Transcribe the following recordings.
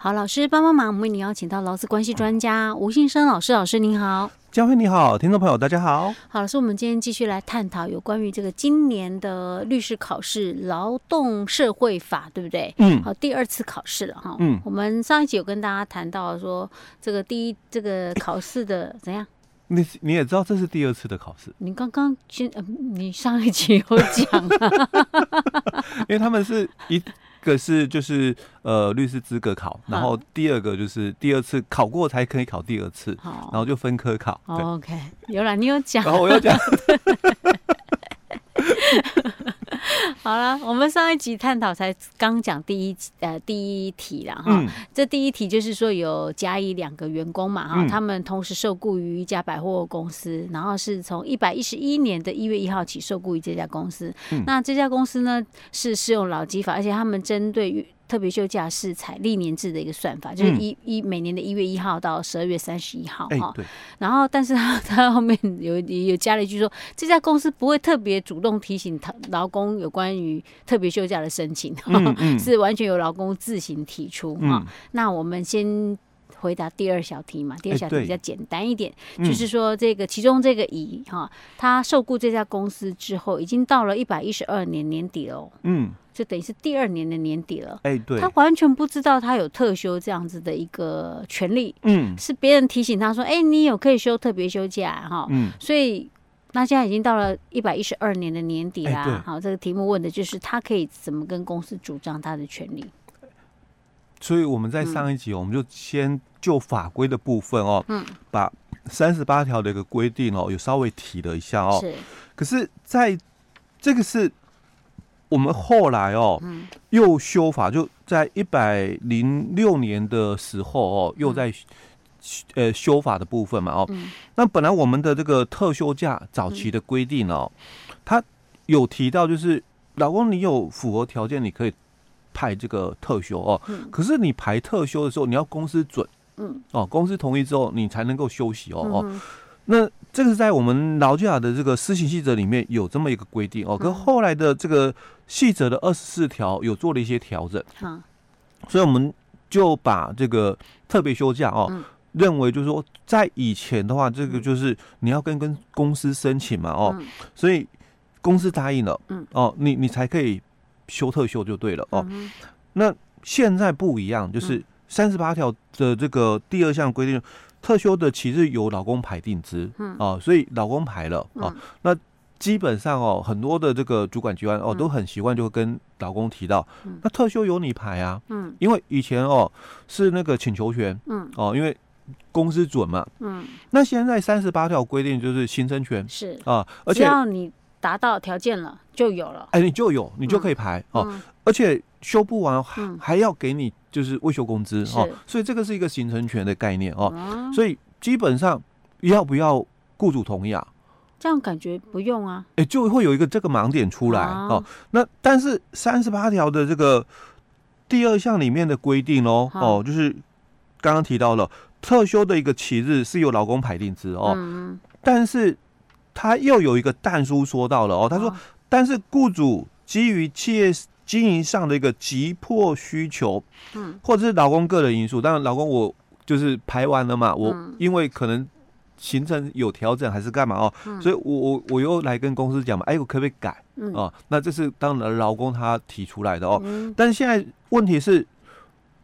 好，老师帮帮忙，我们为你邀请到劳资关系专家吴信生老师，老师您好，佳慧你好，听众朋友大家好。好，老师，我们今天继续来探讨有关于这个今年的律师考试劳动社会法，对不对？嗯，好，第二次考试了哈。嗯，我们上一集有跟大家谈到说，这个第一这个考试的怎样？你你也知道这是第二次的考试，你刚刚先，你上一集有讲啊，因为他们是一个是就是呃律师资格考，然后第二个就是第二次考过才可以考第二次，然后就分科考。OK，有了，你有讲，然后我又讲。好了，我们上一集探讨才刚讲第一呃第一题了哈，嗯、这第一题就是说有甲乙两个员工嘛哈，嗯、他们同时受雇于一家百货公司，然后是从一百一十一年的一月一号起受雇于这家公司，嗯、那这家公司呢是适用老基法，而且他们针对于。特别休假是采历年制的一个算法，就是一一每年的一月一号到十二月三十一号哈。然后，但是他他后面有有加了一句说，这家公司不会特别主动提醒他劳工有关于特别休假的申请，是完全由劳工自行提出哈。那我们先回答第二小题嘛，第二小题比较简单一点，就是说这个其中这个乙哈，他受雇这家公司之后，已经到了一百一十二年年底了，嗯。就等于是第二年的年底了，哎，对，他完全不知道他有特休这样子的一个权利，嗯，是别人提醒他说，哎，你有可以休特别休假哈，嗯，所以那现在已经到了一百一十二年的年底啦，好，这个题目问的就是他可以怎么跟公司主张他的权利。所以我们在上一集，我们就先就法规的部分哦，嗯，把三十八条的一个规定哦，有稍微提了一下哦，是，可是在这个是。我们后来哦，嗯。又修法，就在一百零六年的时候哦，又在呃修法的部分嘛哦。那本来我们的这个特休假早期的规定哦，他有提到就是，老公你有符合条件，你可以排这个特休哦。可是你排特休的时候，你要公司准，嗯，哦，公司同意之后，你才能够休息哦哦。那这个是在我们劳基法的这个施行细则里面有这么一个规定哦，跟后来的这个细则的二十四条有做了一些调整，嗯，所以我们就把这个特别休假哦，认为就是说在以前的话，这个就是你要跟跟公司申请嘛哦，所以公司答应了，嗯。哦，你你才可以休特休就对了哦。那现在不一样，就是三十八条的这个第二项规定。特休的其实由老公排定之，嗯。啊，所以老公排了啊，那基本上哦，很多的这个主管机关哦都很习惯就会跟老公提到，那特休由你排啊，嗯，因为以前哦是那个请求权，嗯。哦，因为公司准嘛，嗯，那现在三十八条规定就是形成权是。啊，而且只要你达到条件了就有了，哎，你就有你就可以排哦，而且修不完还还要给你。就是未修工资哦，所以这个是一个形成权的概念哦，所以基本上要不要雇主同意啊？这样感觉不用啊，哎，就会有一个这个盲点出来哦。那但是三十八条的这个第二项里面的规定哦，哦，就是刚刚提到了特休的一个期日是由劳工排定之哦，但是他又有一个但书说到了哦，他说，但是雇主基于企业。经营上的一个急迫需求，嗯，或者是老公个人因素，当然老公我就是排完了嘛，我因为可能行程有调整还是干嘛哦，所以我我我又来跟公司讲嘛，哎，我可不可以改？哦，那这是当然老公他提出来的哦，但是现在问题是，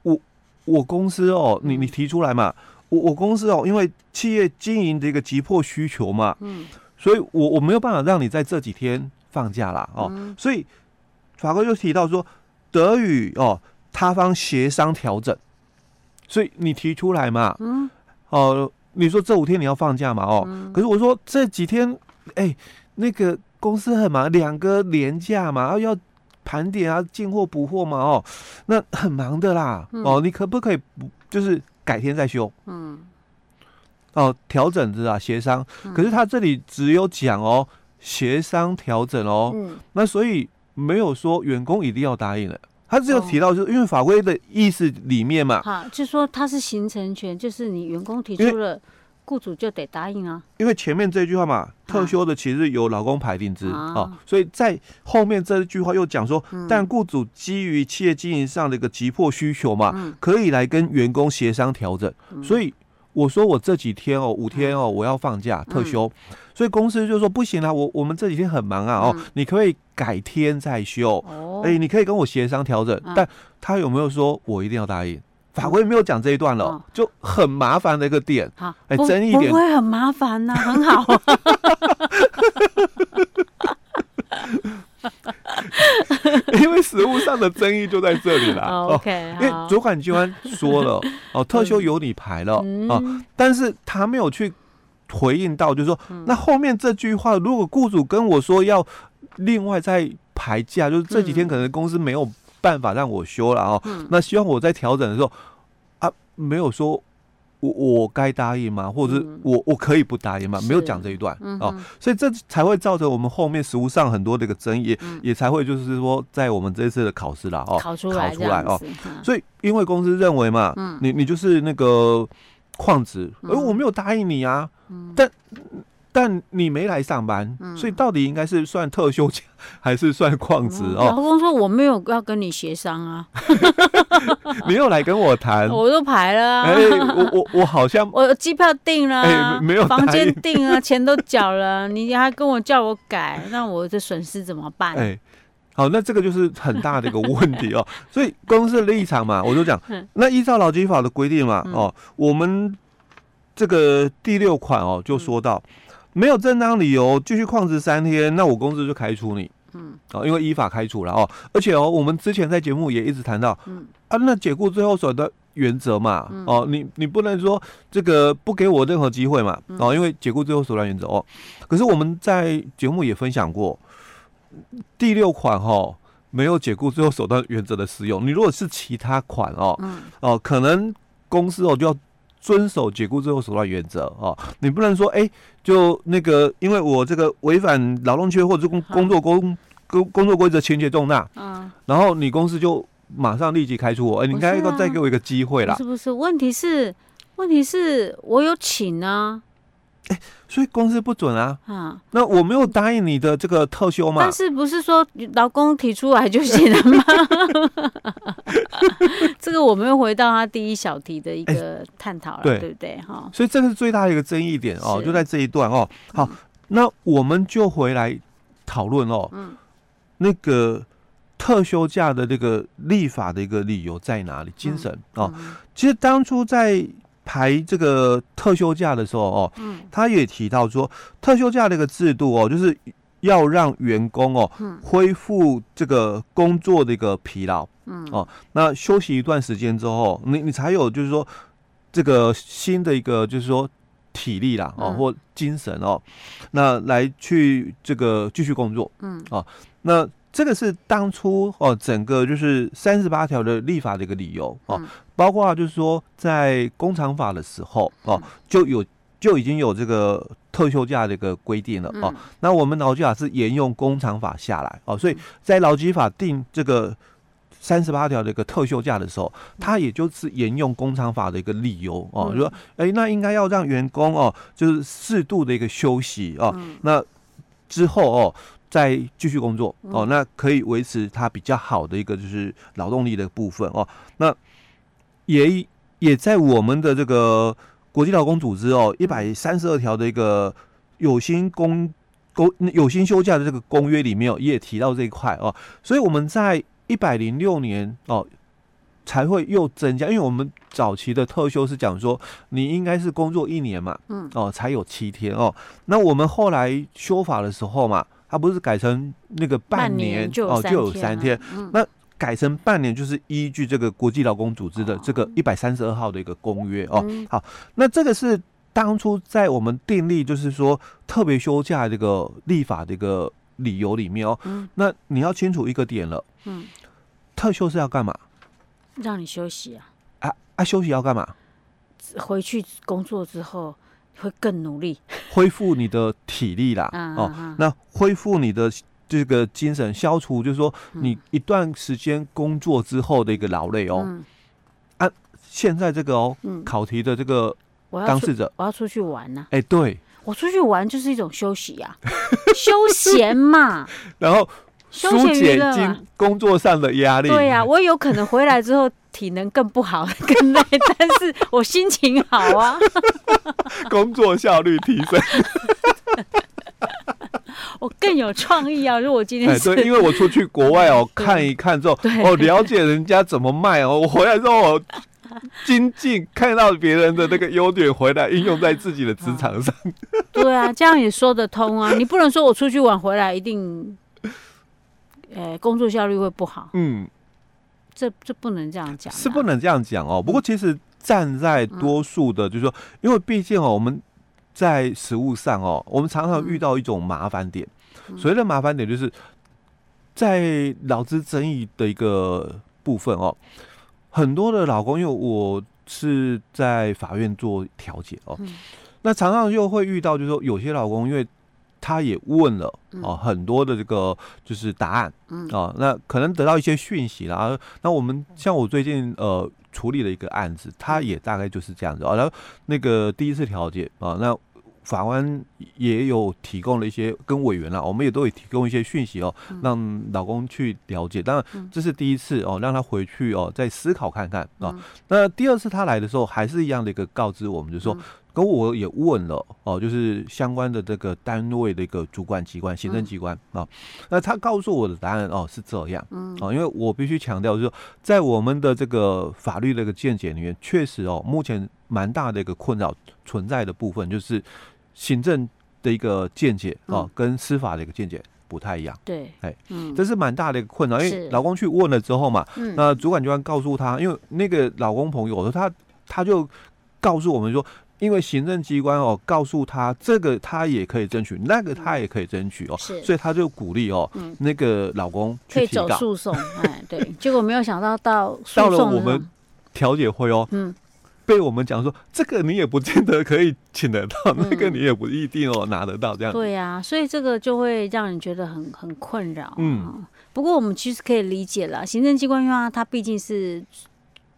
我我公司哦，你你提出来嘛，我我公司哦，因为企业经营的一个急迫需求嘛，嗯，所以我我没有办法让你在这几天放假啦哦，所以。法官就提到说，德语哦他方协商调整，所以你提出来嘛，嗯，哦，你说这五天你要放假嘛，哦，嗯、可是我说这几天，哎、欸，那个公司很忙，两个连假嘛，要盘点啊，进货补货嘛，哦，那很忙的啦，嗯、哦，你可不可以不就是改天再休？嗯，哦，调整是啊，协商，可是他这里只有讲哦，协商调整哦，嗯，那所以。没有说员工一定要答应的，他只有提到，就是因为法规的意思里面嘛，好，就说他是形成权，就是你员工提出了，雇主就得答应啊。因为前面这句话嘛，特休的其实由劳工排定之啊，哦，所以在后面这句话又讲说，但雇主基于企业经营上的一个急迫需求嘛，可以来跟员工协商调整。所以我说我这几天哦，五天哦，我要放假特休，所以公司就说不行啊，我我们这几天很忙啊，哦，你可不可以改天再休？哎，你可以跟我协商调整，但他有没有说我一定要答应？法规没有讲这一段了，哦、就很麻烦的一个点。好，哎，争议点不会很麻烦呐、啊，很好。因为实物上的争议就在这里了。哦、OK，因为主管机关说了，哦，特休由你排了，嗯、哦，但是他没有去回应到，就是说，嗯、那后面这句话，如果雇主跟我说要另外再排假，就是这几天可能公司没有。办法让我休了哦，嗯、那希望我在调整的时候啊，没有说我我该答应吗？或者是我我可以不答应吗？没有讲这一段、嗯、哦，所以这才会造成我们后面实务上很多的一个争议，嗯、也才会就是说在我们这一次的考试啦哦，考出来，考出来哦，嗯、所以因为公司认为嘛，嗯、你你就是那个矿职，而、嗯、我没有答应你啊，嗯、但。但你没来上班，嗯、所以到底应该是算特休假 还是算旷职哦？老公说我没有要跟你协商啊，没有来跟我谈，我都排了啊。哎、欸，我我我好像我机票订了、啊，欸、没有房间订了，钱都缴了，你还跟我叫我改，那我的损失怎么办？哎、欸，好，那这个就是很大的一个问题哦。所以公司的立场嘛，我就讲，那依照劳基法的规定嘛，哦，我们这个第六款哦就说到。没有正当理由继续旷职三天，那我公司就开除你。嗯，哦，因为依法开除了哦。而且哦，我们之前在节目也一直谈到，嗯啊，那解雇最后手段原则嘛，嗯、哦，你你不能说这个不给我任何机会嘛，哦，因为解雇最后手段原则哦。可是我们在节目也分享过，第六款哈、哦、没有解雇最后手段原则的适用。你如果是其他款哦，嗯、哦，可能公司哦就要。遵守解雇最后手段原则哦，你不能说哎、欸，就那个，因为我这个违反劳动契约或者工工作工工工作规则情节重大，嗯，然后你公司就马上立即开除我，哎、欸，你应该要再给我一个机会啦。是不是？问题是，问题是我有请啊。哎，所以公司不准啊！啊，那我没有答应你的这个特休嘛？但是不是说老公提出来就行了吗？这个我们又回到他第一小题的一个探讨了，对，对不对？哈，所以这个是最大的一个争议点哦，就在这一段哦。好，那我们就回来讨论哦。嗯，那个特休假的这个立法的一个理由在哪里？精神哦，其实当初在。排这个特休假的时候哦，嗯，他也提到说，特休假的一个制度哦，就是要让员工哦，恢复这个工作的一个疲劳，嗯，哦，那休息一段时间之后，你你才有就是说这个新的一个就是说体力啦，哦，或精神哦，那来去这个继续工作，嗯，哦，那。这个是当初哦，整个就是三十八条的立法的一个理由哦，包括就是说在工厂法的时候哦，就有就已经有这个特休假的一个规定了哦。那我们劳基法是沿用工厂法下来哦，所以在劳基法定这个三十八条的一个特休假的时候，它也就是沿用工厂法的一个理由哦，就说哎，那应该要让员工哦，就是适度的一个休息哦，那之后哦。再继续工作哦，那可以维持它比较好的一个就是劳动力的部分哦。那也也在我们的这个国际劳工组织哦一百三十二条的一个有薪工工有薪休假的这个公约里面哦，也提到这一块哦。所以我们在一百零六年哦才会又增加，因为我们早期的特休是讲说你应该是工作一年嘛，嗯哦才有七天哦。那我们后来修法的时候嘛。它不是改成那个半年哦，就有三天。那改成半年就是依据这个国际劳工组织的这个一百三十二号的一个公约哦。好，那这个是当初在我们订立就是说特别休假这个立法的一个理由里面哦。那你要清楚一个点了。嗯。特休是要干嘛？让你休息啊。啊啊！休息要干嘛？回去工作之后。会更努力，恢复你的体力啦。哦，那恢复你的这个精神，消除就是说你一段时间工作之后的一个劳累哦。啊，现在这个哦，考题的这个当事者，我要出去玩呢、啊。哎、欸，对，我出去玩就是一种休息呀、啊，休闲嘛。然后疏解经工作上的压力。对呀、啊，我有可能回来之后体能更不好，更累，但是我心情好啊，工作效率提升。我更有创意啊！如果今天对，因为我出去国外哦，看一看之后，哦，了解人家怎么卖哦，我回来之后我精进，看到别人的那个优点，回来应用在自己的职场上。对啊，这样也说得通啊！你不能说我出去玩回来一定，呃、欸，工作效率会不好。嗯，这这不能这样讲，是不能这样讲哦。不过其实站在多数的，就是说，因为毕竟哦，我们。在食物上哦，我们常常遇到一种麻烦点。所谓的麻烦点，就是在劳资争议的一个部分哦。很多的老公，因为我是在法院做调解哦，那常常又会遇到，就是说有些老公，因为他也问了哦很多的这个就是答案啊，那可能得到一些讯息啦。那我们像我最近呃。处理了一个案子，他也大概就是这样子啊。然后那个第一次调解啊，那法官也有提供了一些跟委员了，我们也都有提供一些讯息哦，让老公去了解。当然这是第一次哦，让他回去哦再思考看看啊。那第二次他来的时候，还是一样的一个告知我们，就是说。跟我也问了哦，就是相关的这个单位的一个主管机关、行政机关啊、那他告诉我的答案哦是这样，嗯，哦，因为我必须强调，就是说在我们的这个法律的一个见解里面，确实哦，目前蛮大的一个困扰存在的部分，就是行政的一个见解哦，跟司法的一个见解不太一样，对，哎，嗯，这是蛮大的一个困扰，因为老公去问了之后嘛，那主管机关告诉他，因为那个老公朋友说他他就告诉我们说。因为行政机关哦，告诉他这个他也可以争取，那个他也可以争取哦，是，所以他就鼓励哦，那个老公可以走诉讼，哎，对，结果没有想到到到了我们调解会哦，嗯，被我们讲说这个你也不见得可以请得到，那个你也不一定哦拿得到这样，对呀，所以这个就会让人觉得很很困扰，嗯，不过我们其实可以理解了，行政机关因为他毕竟是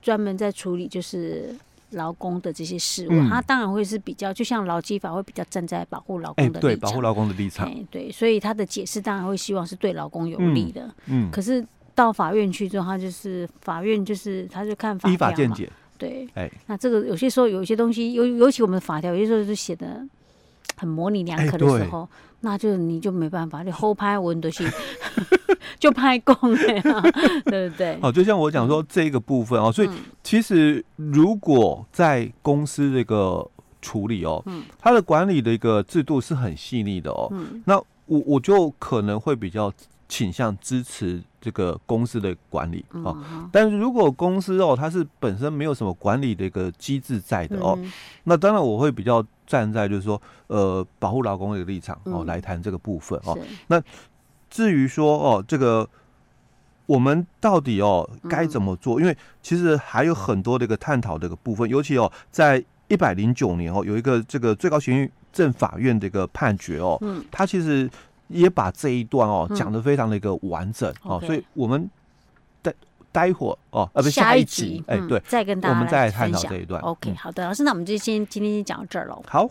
专门在处理就是。劳工的这些事务，他当然会是比较，就像劳基法会比较站在保护劳工的立场，对，保护劳工的立场，对，所以他的解释当然会希望是对劳工有利的。嗯，可是到法院去之后，他就是法院就是他就看法条嘛，依法见解。对，哎，那这个有些时候有一些东西，尤尤其我们的法条，有些时候是写的很模棱两可的时候，那就你就没办法，你后拍文都是。就拍公了呀，对不对？哦，就像我讲说这个部分哦，所以其实如果在公司这个处理哦，嗯，它的管理的一个制度是很细腻的哦，嗯，那我我就可能会比较倾向支持这个公司的管理哦，但是如果公司哦它是本身没有什么管理的一个机制在的哦，那当然我会比较站在就是说呃保护劳工的立场哦来谈这个部分哦，那。至于说哦，这个我们到底哦该怎么做？因为其实还有很多的一个探讨的一个部分，尤其哦在一百零九年哦有一个这个最高行政法院的一个判决哦，嗯，他其实也把这一段哦讲的非常的一个完整哦，所以我们待待会儿哦呃不下一集哎对，再跟大家我们再来探讨这一段。OK，好的，老师，那我们就先今天先讲到这儿喽。好。